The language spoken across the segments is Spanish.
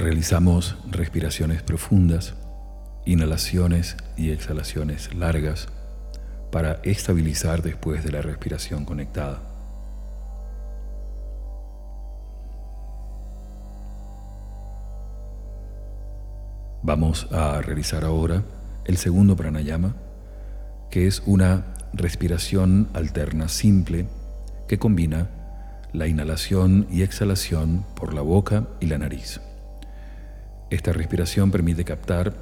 Realizamos respiraciones profundas, inhalaciones y exhalaciones largas para estabilizar después de la respiración conectada. Vamos a realizar ahora el segundo pranayama, que es una respiración alterna simple que combina la inhalación y exhalación por la boca y la nariz. Esta respiración permite captar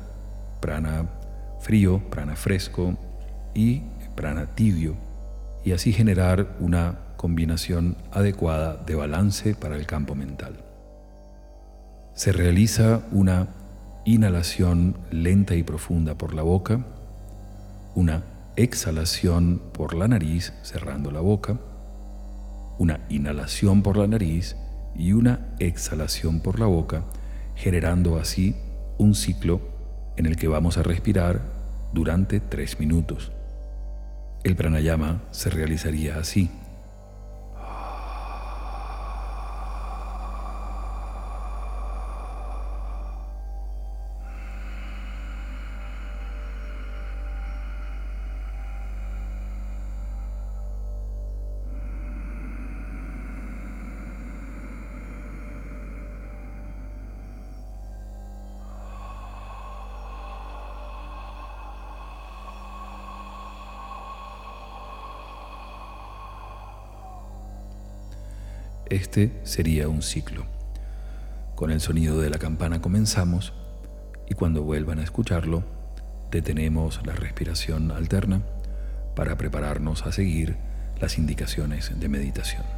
prana frío, prana fresco y prana tibio y así generar una combinación adecuada de balance para el campo mental. Se realiza una inhalación lenta y profunda por la boca, una exhalación por la nariz cerrando la boca, una inhalación por la nariz y una exhalación por la boca, generando así un ciclo en el que vamos a respirar durante tres minutos. El pranayama se realizaría así. Este sería un ciclo. Con el sonido de la campana comenzamos y cuando vuelvan a escucharlo, detenemos la respiración alterna para prepararnos a seguir las indicaciones de meditación.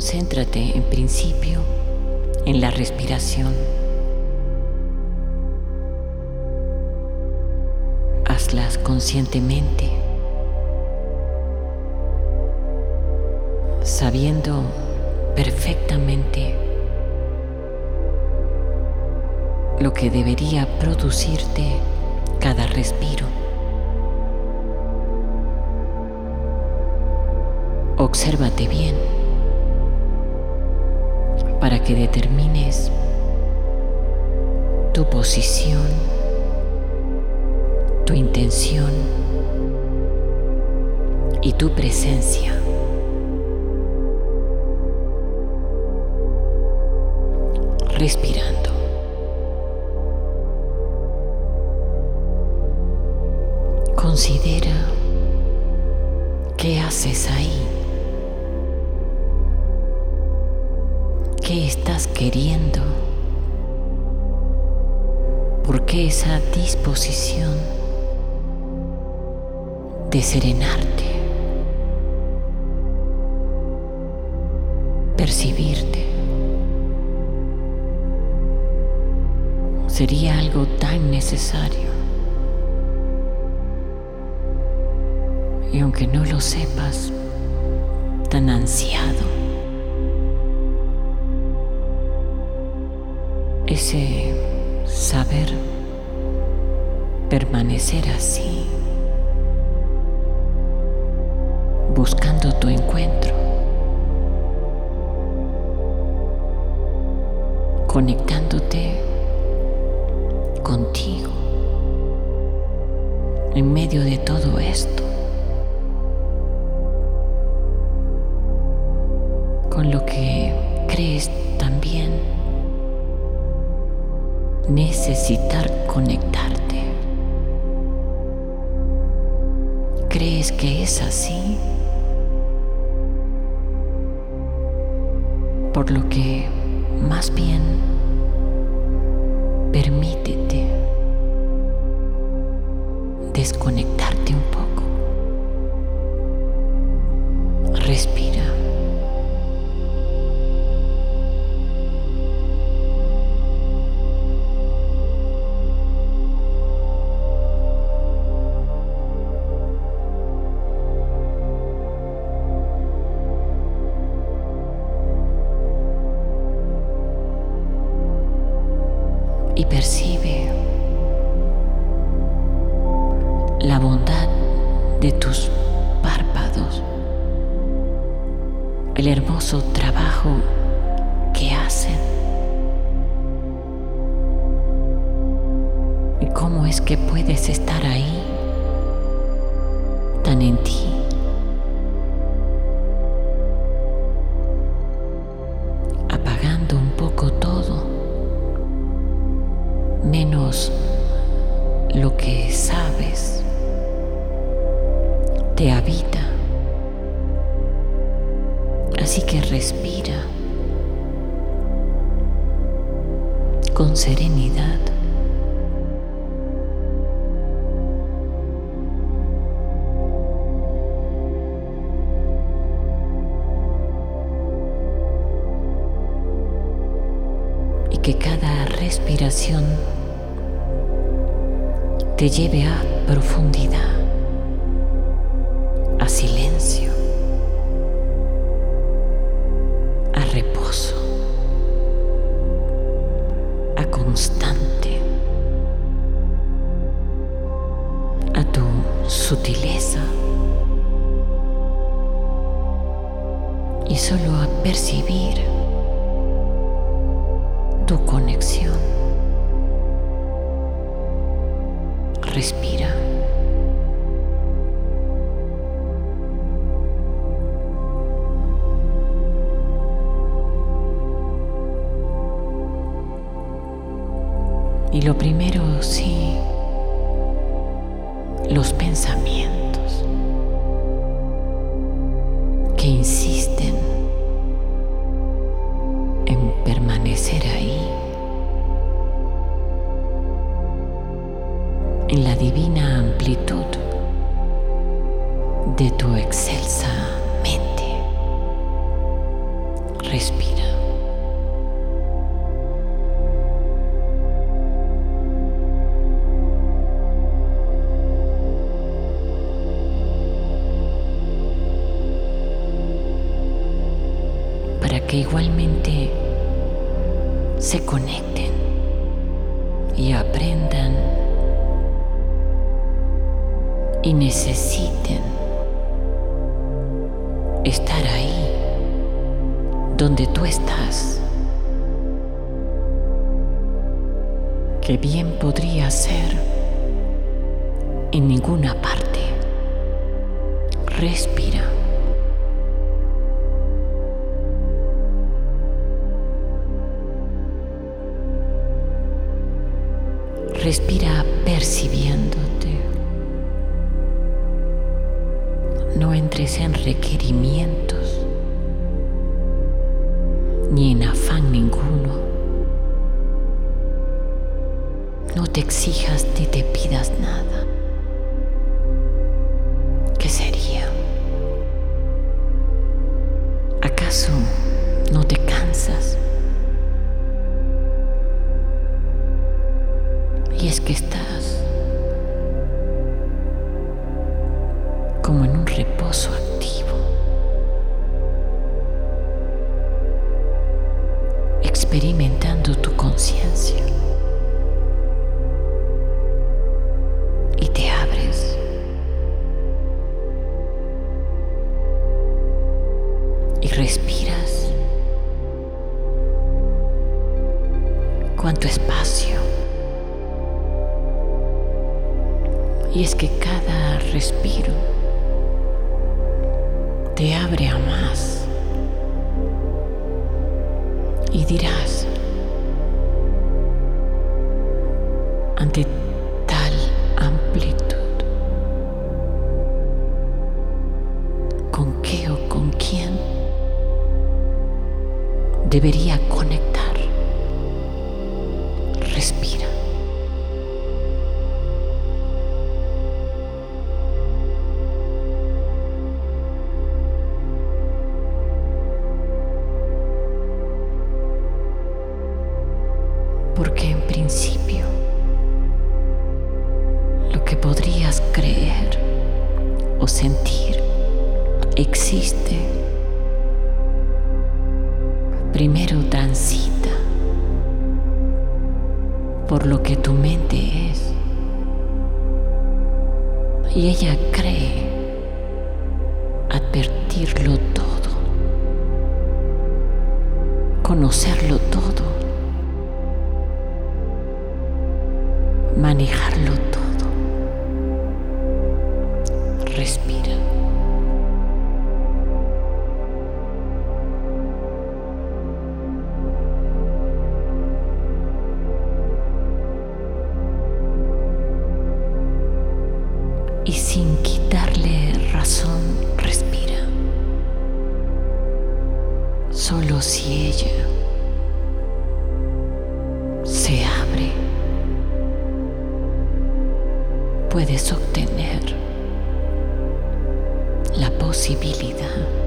Concéntrate en principio en la respiración. Hazlas conscientemente, sabiendo perfectamente lo que debería producirte cada respiro. Obsérvate bien para que determines tu posición, tu intención y tu presencia. Respirando. Considera qué haces ahí. Qué estás queriendo? ¿Por qué esa disposición de serenarte? Percibirte. Sería algo tan necesario. Y aunque no lo sepas, tan ansiado. saber permanecer así, buscando tu encuentro, conectándote contigo en medio de todo esto. el hermoso trabajo que hacen. ¿Y cómo es que puedes estar ahí? respiración te lleve a profundidad, a silencio. Y lo primero, sí, los pensamientos. donde tú estás, que bien podría ser en ninguna parte. Respira. Respira percibiéndote. No entres en requerimientos ni en afán ninguno. No te exijas ni te y sin quitarle razón respira. Solo si ella se abre, puedes obtener la posibilidad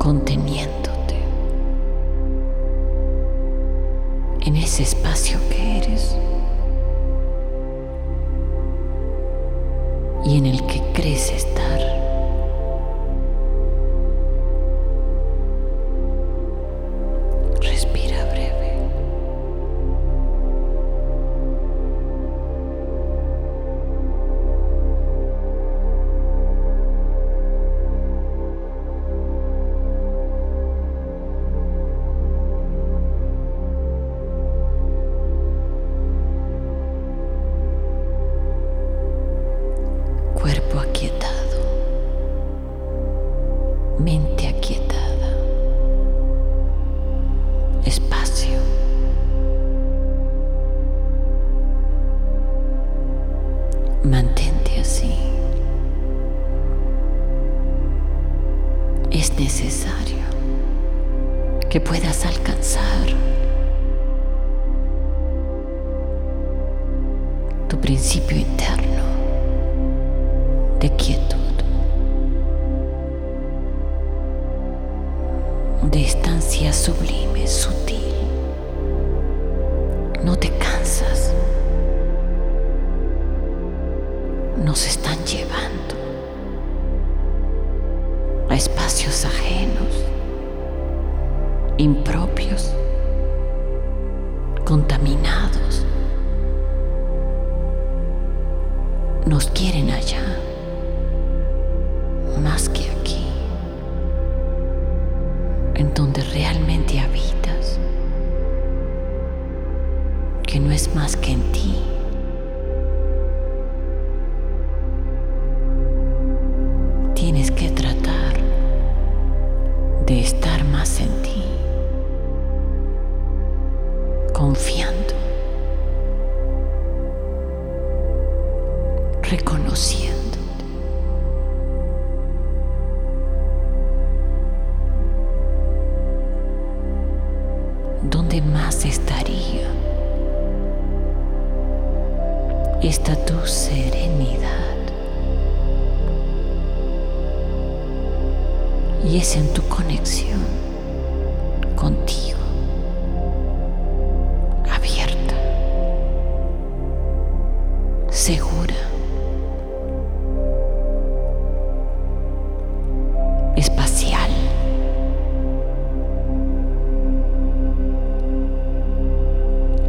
conteniéndote en ese espacio que eres. que puedas alcanzar.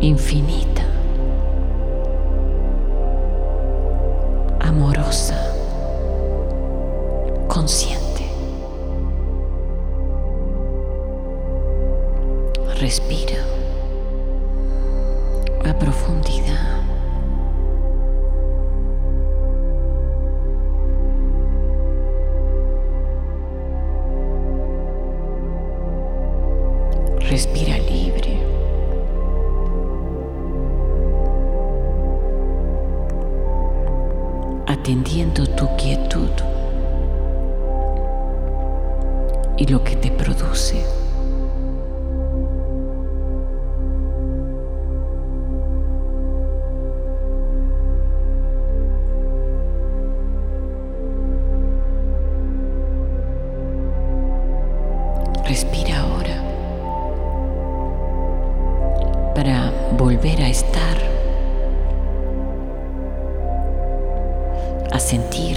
infinita. Respira ahora para volver a estar, a sentir.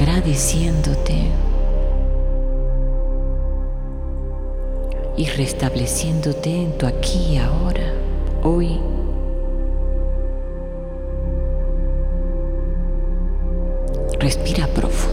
agradeciéndote y restableciéndote en tu aquí y ahora, hoy. Respira profundo.